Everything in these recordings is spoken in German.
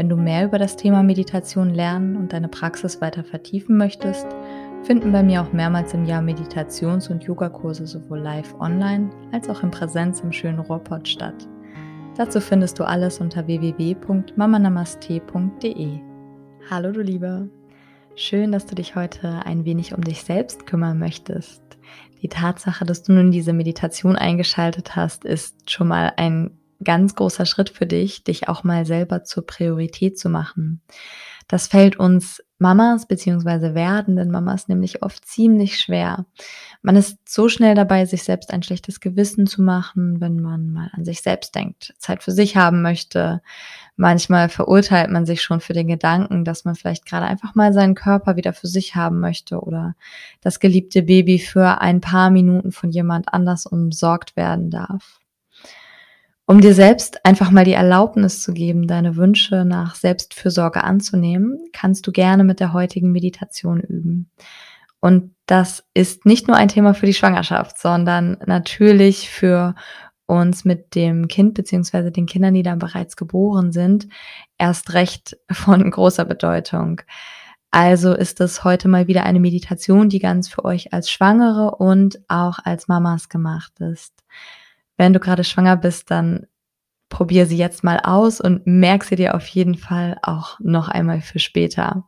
wenn du mehr über das Thema Meditation lernen und deine Praxis weiter vertiefen möchtest, finden bei mir auch mehrmals im Jahr Meditations- und Yogakurse sowohl live online als auch in Präsenz im schönen Ruhrpott statt. Dazu findest du alles unter www.mamanamaste.de. Hallo du Liebe, schön, dass du dich heute ein wenig um dich selbst kümmern möchtest. Die Tatsache, dass du nun diese Meditation eingeschaltet hast, ist schon mal ein ganz großer Schritt für dich, dich auch mal selber zur Priorität zu machen. Das fällt uns Mamas beziehungsweise werdenden Mamas nämlich oft ziemlich schwer. Man ist so schnell dabei, sich selbst ein schlechtes Gewissen zu machen, wenn man mal an sich selbst denkt, Zeit für sich haben möchte. Manchmal verurteilt man sich schon für den Gedanken, dass man vielleicht gerade einfach mal seinen Körper wieder für sich haben möchte oder das geliebte Baby für ein paar Minuten von jemand anders umsorgt werden darf um dir selbst einfach mal die Erlaubnis zu geben, deine Wünsche nach Selbstfürsorge anzunehmen, kannst du gerne mit der heutigen Meditation üben. Und das ist nicht nur ein Thema für die Schwangerschaft, sondern natürlich für uns mit dem Kind beziehungsweise den Kindern, die dann bereits geboren sind, erst recht von großer Bedeutung. Also ist es heute mal wieder eine Meditation, die ganz für euch als Schwangere und auch als Mamas gemacht ist. Wenn du gerade schwanger bist, dann probier sie jetzt mal aus und merk sie dir auf jeden Fall auch noch einmal für später.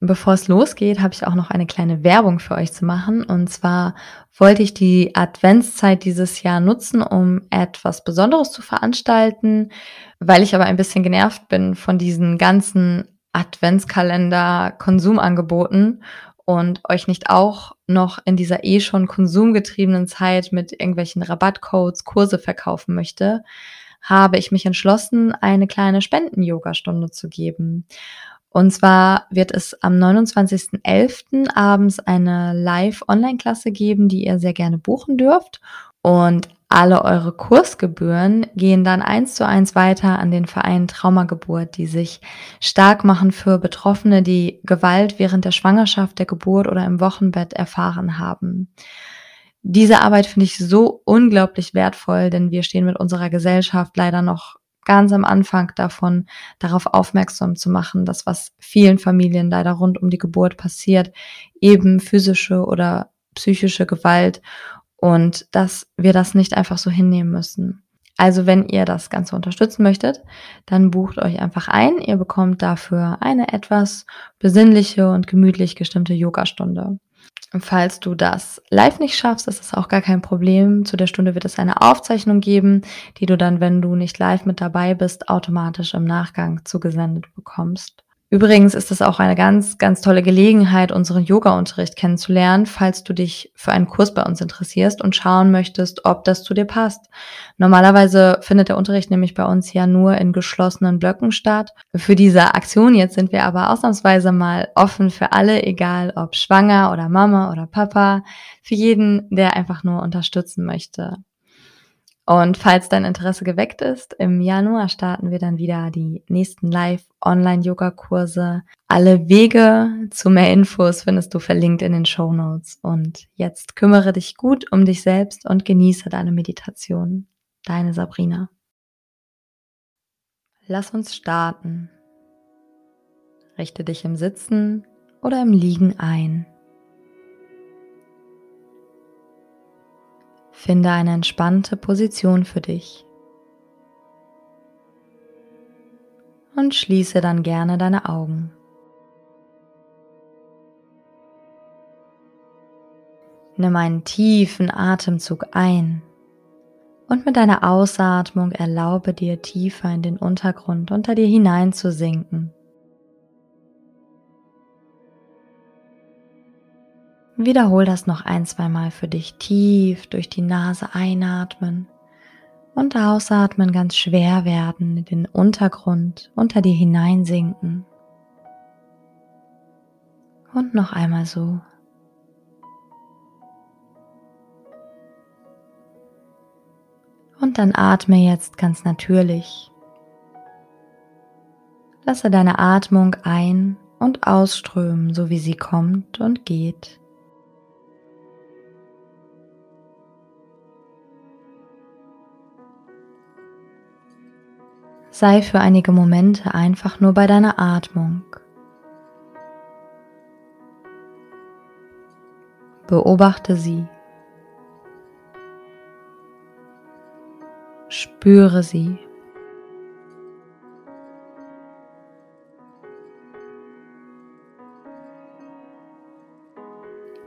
Bevor es losgeht, habe ich auch noch eine kleine Werbung für euch zu machen. Und zwar wollte ich die Adventszeit dieses Jahr nutzen, um etwas Besonderes zu veranstalten, weil ich aber ein bisschen genervt bin von diesen ganzen Adventskalender-Konsumangeboten und euch nicht auch noch in dieser eh schon konsumgetriebenen Zeit mit irgendwelchen Rabattcodes Kurse verkaufen möchte, habe ich mich entschlossen, eine kleine Spenden-Yoga-Stunde zu geben. Und zwar wird es am 29.11. abends eine Live-Online-Klasse geben, die ihr sehr gerne buchen dürft. Und alle eure Kursgebühren gehen dann eins zu eins weiter an den Verein Traumageburt, die sich stark machen für Betroffene, die Gewalt während der Schwangerschaft, der Geburt oder im Wochenbett erfahren haben. Diese Arbeit finde ich so unglaublich wertvoll, denn wir stehen mit unserer Gesellschaft leider noch ganz am Anfang davon, darauf aufmerksam zu machen, dass was vielen Familien leider rund um die Geburt passiert, eben physische oder psychische Gewalt und dass wir das nicht einfach so hinnehmen müssen. Also wenn ihr das Ganze unterstützen möchtet, dann bucht euch einfach ein. Ihr bekommt dafür eine etwas besinnliche und gemütlich gestimmte Yogastunde. Falls du das live nicht schaffst, ist das auch gar kein Problem. Zu der Stunde wird es eine Aufzeichnung geben, die du dann, wenn du nicht live mit dabei bist, automatisch im Nachgang zugesendet bekommst. Übrigens ist es auch eine ganz, ganz tolle Gelegenheit, unseren Yoga-Unterricht kennenzulernen, falls du dich für einen Kurs bei uns interessierst und schauen möchtest, ob das zu dir passt. Normalerweise findet der Unterricht nämlich bei uns ja nur in geschlossenen Blöcken statt. Für diese Aktion jetzt sind wir aber ausnahmsweise mal offen für alle, egal ob schwanger oder Mama oder Papa, für jeden, der einfach nur unterstützen möchte. Und falls dein Interesse geweckt ist, im Januar starten wir dann wieder die nächsten Live-Online-Yoga-Kurse. Alle Wege zu mehr Infos findest du verlinkt in den Show Notes. Und jetzt kümmere dich gut um dich selbst und genieße deine Meditation. Deine Sabrina. Lass uns starten. Richte dich im Sitzen oder im Liegen ein. Finde eine entspannte Position für dich. Und schließe dann gerne deine Augen. Nimm einen tiefen Atemzug ein und mit deiner Ausatmung erlaube dir tiefer in den Untergrund unter dir hinein Wiederhol das noch ein, zwei Mal für dich tief durch die Nase einatmen und ausatmen ganz schwer werden, in den Untergrund unter dir hineinsinken. Und noch einmal so. Und dann atme jetzt ganz natürlich. Lasse deine Atmung ein- und ausströmen, so wie sie kommt und geht. Sei für einige Momente einfach nur bei deiner Atmung. Beobachte sie. Spüre sie.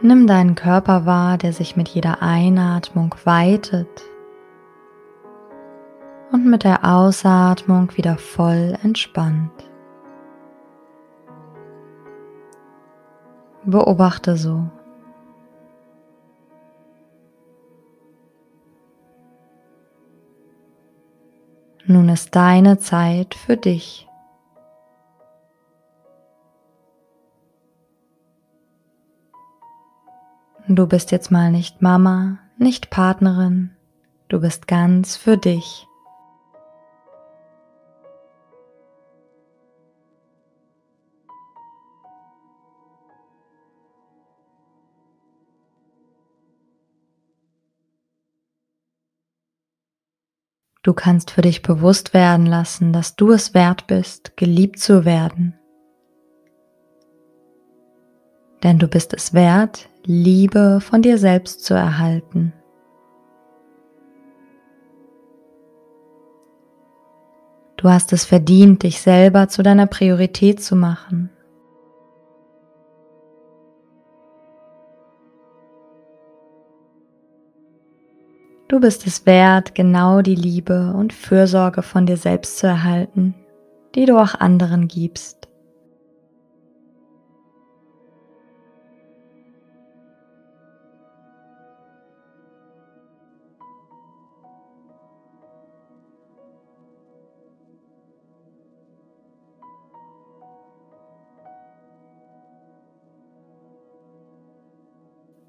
Nimm deinen Körper wahr, der sich mit jeder Einatmung weitet und mit der Ausatmung wieder voll entspannt. Beobachte so. Nun ist deine Zeit für dich. Du bist jetzt mal nicht Mama, nicht Partnerin, du bist ganz für dich. Du kannst für dich bewusst werden lassen, dass du es wert bist, geliebt zu werden. Denn du bist es wert, Liebe von dir selbst zu erhalten. Du hast es verdient, dich selber zu deiner Priorität zu machen Du bist es wert, genau die Liebe und Fürsorge von dir selbst zu erhalten, die du auch anderen gibst.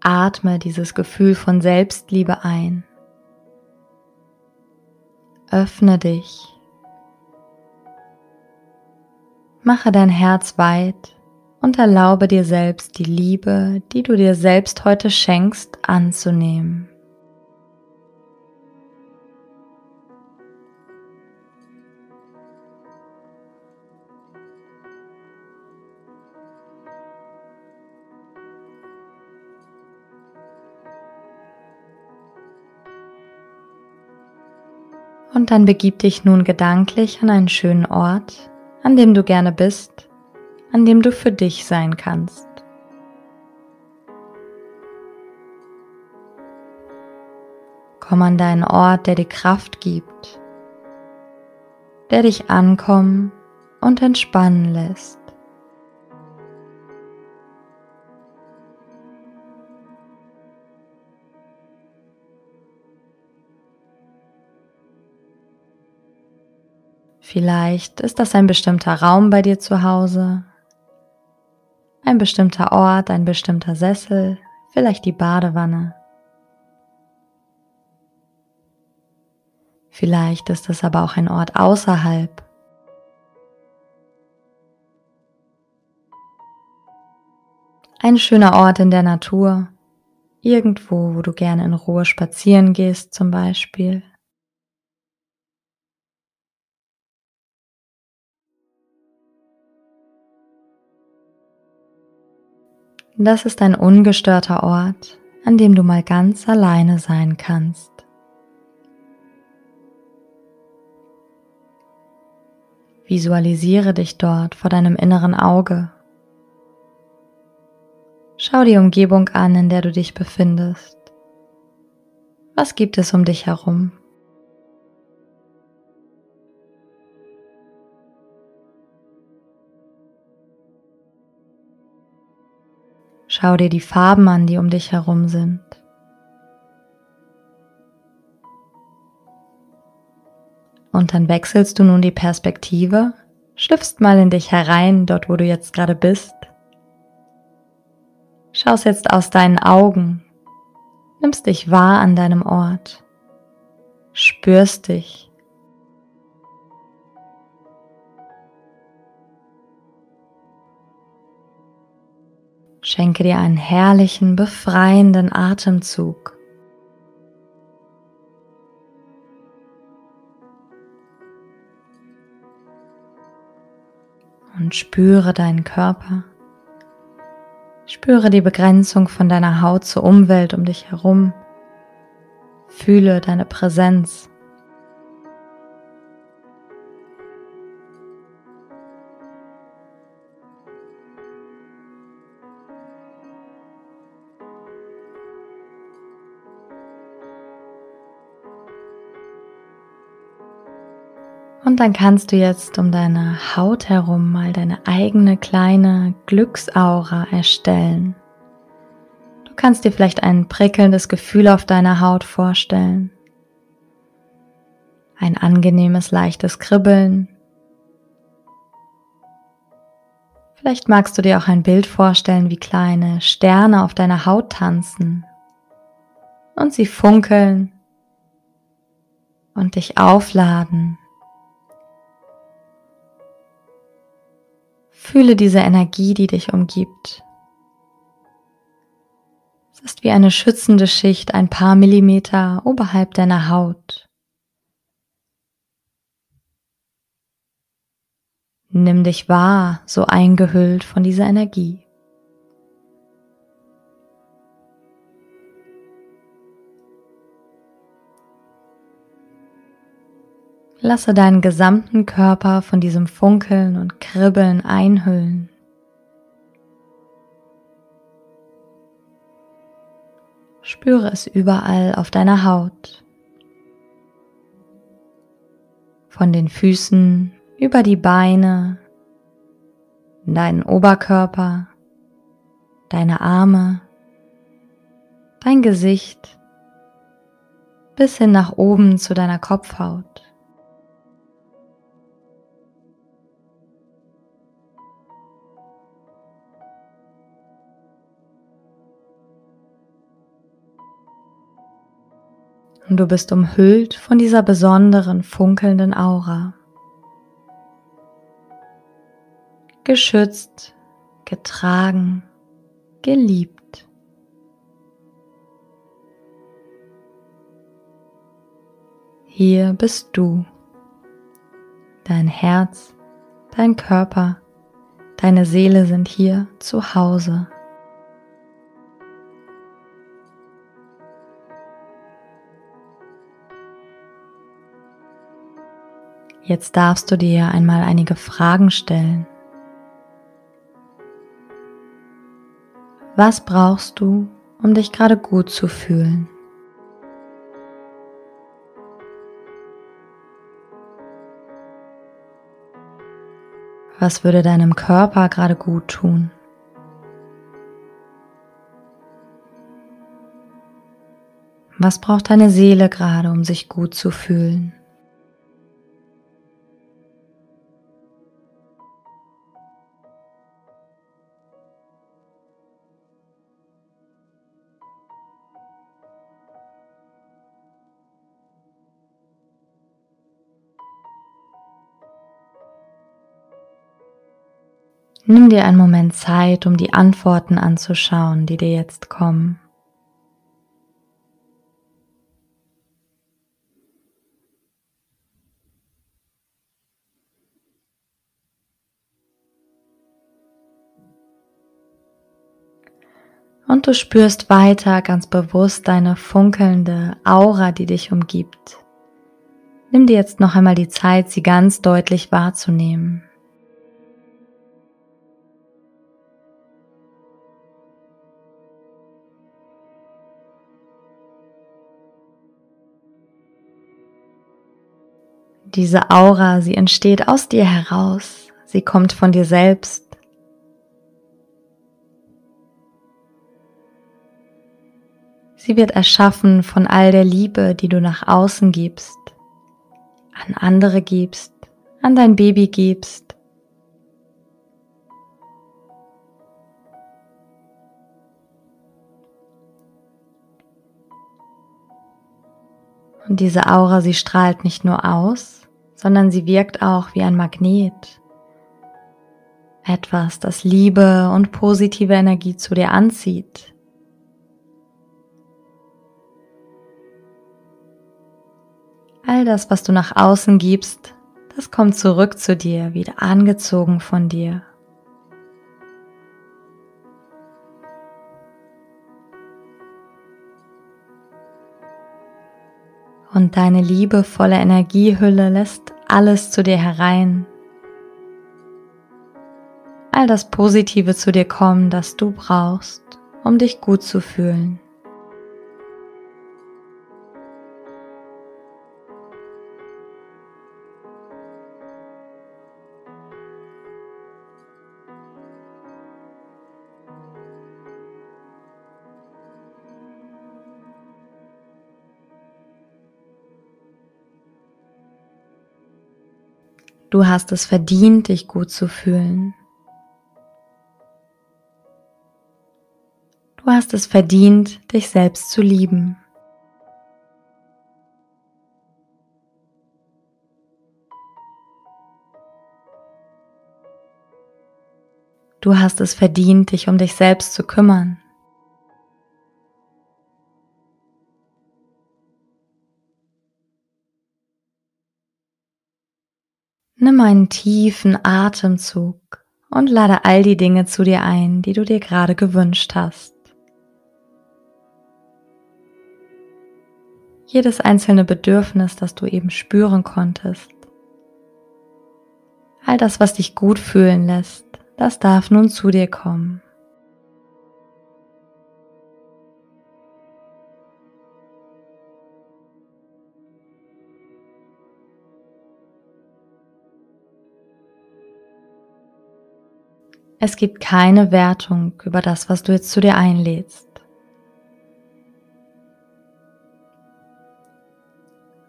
Atme dieses Gefühl von Selbstliebe ein. Öffne dich. Mache dein Herz weit und erlaube dir selbst die Liebe, die du dir selbst heute schenkst, anzunehmen. Und dann begib dich nun gedanklich an einen schönen Ort, an dem du gerne bist, an dem du für dich sein kannst. Komm an deinen Ort, der dir Kraft gibt, der dich ankommen und entspannen lässt. Vielleicht ist das ein bestimmter Raum bei dir zu Hause, ein bestimmter Ort, ein bestimmter Sessel, vielleicht die Badewanne. Vielleicht ist es aber auch ein Ort außerhalb. Ein schöner Ort in der Natur, irgendwo, wo du gerne in Ruhe spazieren gehst zum Beispiel. Das ist ein ungestörter Ort, an dem du mal ganz alleine sein kannst. Visualisiere dich dort vor deinem inneren Auge. Schau die Umgebung an, in der du dich befindest. Was gibt es um dich herum? Schau dir die Farben an, die um dich herum sind. Und dann wechselst du nun die Perspektive, schlüpfst mal in dich herein, dort wo du jetzt gerade bist. Schaust jetzt aus deinen Augen, nimmst dich wahr an deinem Ort, spürst dich. Schenke dir einen herrlichen, befreienden Atemzug. Und spüre deinen Körper. Spüre die Begrenzung von deiner Haut zur Umwelt um dich herum. Fühle deine Präsenz. Und dann kannst du jetzt um deine Haut herum mal deine eigene kleine Glücksaura erstellen. Du kannst dir vielleicht ein prickelndes Gefühl auf deiner Haut vorstellen. Ein angenehmes, leichtes Kribbeln. Vielleicht magst du dir auch ein Bild vorstellen, wie kleine Sterne auf deiner Haut tanzen und sie funkeln und dich aufladen Fühle diese Energie, die dich umgibt. Es ist wie eine schützende Schicht ein paar Millimeter oberhalb deiner Haut. Nimm dich wahr, so eingehüllt von dieser Energie. Lasse deinen gesamten Körper von diesem Funkeln und Kribbeln einhüllen. Spüre es überall auf deiner Haut. Von den Füßen über die Beine, deinen Oberkörper, deine Arme, dein Gesicht bis hin nach oben zu deiner Kopfhaut. Und du bist umhüllt von dieser besonderen funkelnden Aura. Geschützt, getragen, geliebt. Hier bist du, dein Herz, dein Körper, deine Seele sind hier zu Hause. Jetzt darfst du dir einmal einige Fragen stellen. Was brauchst du, um dich gerade gut zu fühlen? Was würde deinem Körper gerade gut tun? Was braucht deine Seele gerade, um sich gut zu fühlen? Nimm dir einen Moment Zeit, um die Antworten anzuschauen, die dir jetzt kommen. Und du spürst weiter ganz bewusst deine funkelnde Aura, die dich umgibt. Nimm dir jetzt noch einmal die Zeit, sie ganz deutlich wahrzunehmen. Diese Aura, sie entsteht aus dir heraus, sie kommt von dir selbst. Sie wird erschaffen von all der Liebe, die du nach außen gibst, an andere gibst, an dein Baby gibst. Und diese Aura, sie strahlt nicht nur aus, sondern sie wirkt auch wie ein Magnet. Etwas, das Liebe und positive Energie zu dir anzieht. All das, was du nach außen gibst, das kommt zurück zu dir, wieder angezogen von dir. Und deine liebevolle Energiehülle lässt alles zu dir herein. All das Positive zu dir kommen, das du brauchst, um dich gut zu fühlen. Du hast es verdient, dich gut zu fühlen. Du hast es verdient, dich selbst zu lieben. Du hast es verdient, dich um dich selbst zu kümmern. Einen tiefen Atemzug und lade all die Dinge zu dir ein, die du dir gerade gewünscht hast. Jedes einzelne Bedürfnis, das du eben spüren konntest. All das, was dich gut fühlen lässt, das darf nun zu dir kommen. Es gibt keine Wertung über das, was du jetzt zu dir einlädst.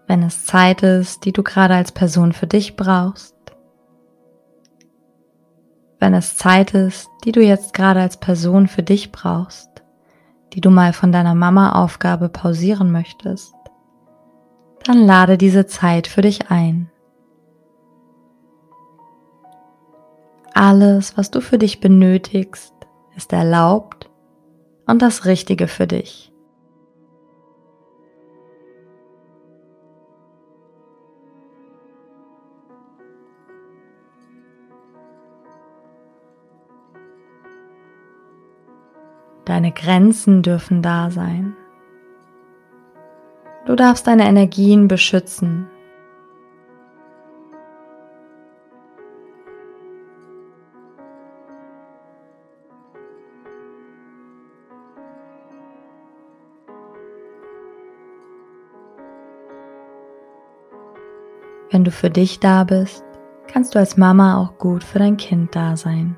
Wenn es Zeit ist, die du gerade als Person für dich brauchst, wenn es Zeit ist, die du jetzt gerade als Person für dich brauchst, die du mal von deiner Mama-Aufgabe pausieren möchtest, dann lade diese Zeit für dich ein. Alles, was du für dich benötigst, ist erlaubt und das Richtige für dich. Deine Grenzen dürfen da sein. Du darfst deine Energien beschützen Wenn du für dich da bist, kannst du als Mama auch gut für dein Kind da sein.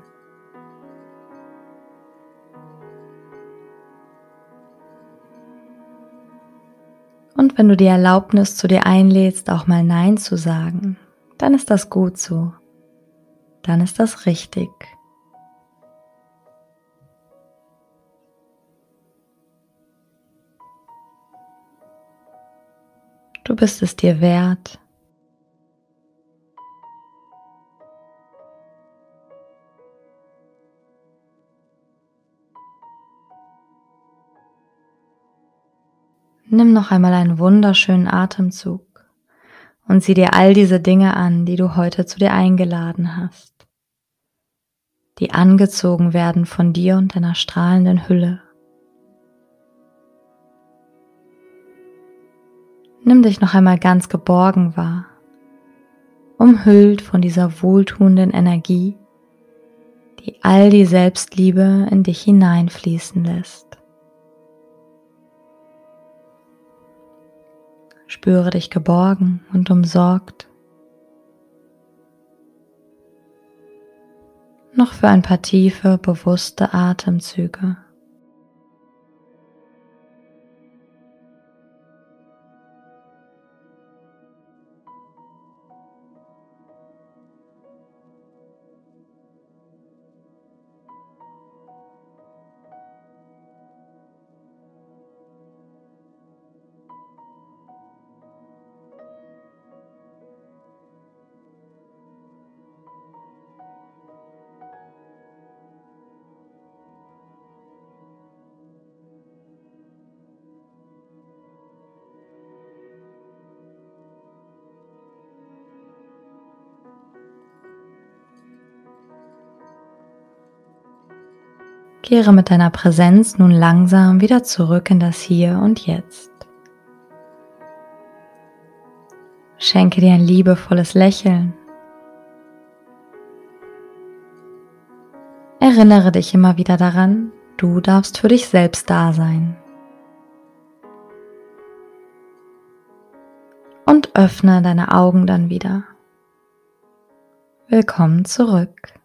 Und wenn du die Erlaubnis zu dir einlädst, auch mal Nein zu sagen, dann ist das gut so. Dann ist das richtig. Du bist es dir wert, Nimm noch einmal einen wunderschönen Atemzug und sieh dir all diese Dinge an, die du heute zu dir eingeladen hast, die angezogen werden von dir und deiner strahlenden Hülle. Nimm dich noch einmal ganz geborgen wahr, umhüllt von dieser wohltuenden Energie, die all die Selbstliebe in dich hineinfließen lässt. Spüre dich geborgen und umsorgt. Noch für ein paar tiefe, bewusste Atemzüge. Kehre mit deiner Präsenz nun langsam wieder zurück in das Hier und Jetzt. Schenke dir ein liebevolles Lächeln. Erinnere dich immer wieder daran, du darfst für dich selbst da sein. Und öffne deine Augen dann wieder. Willkommen zurück.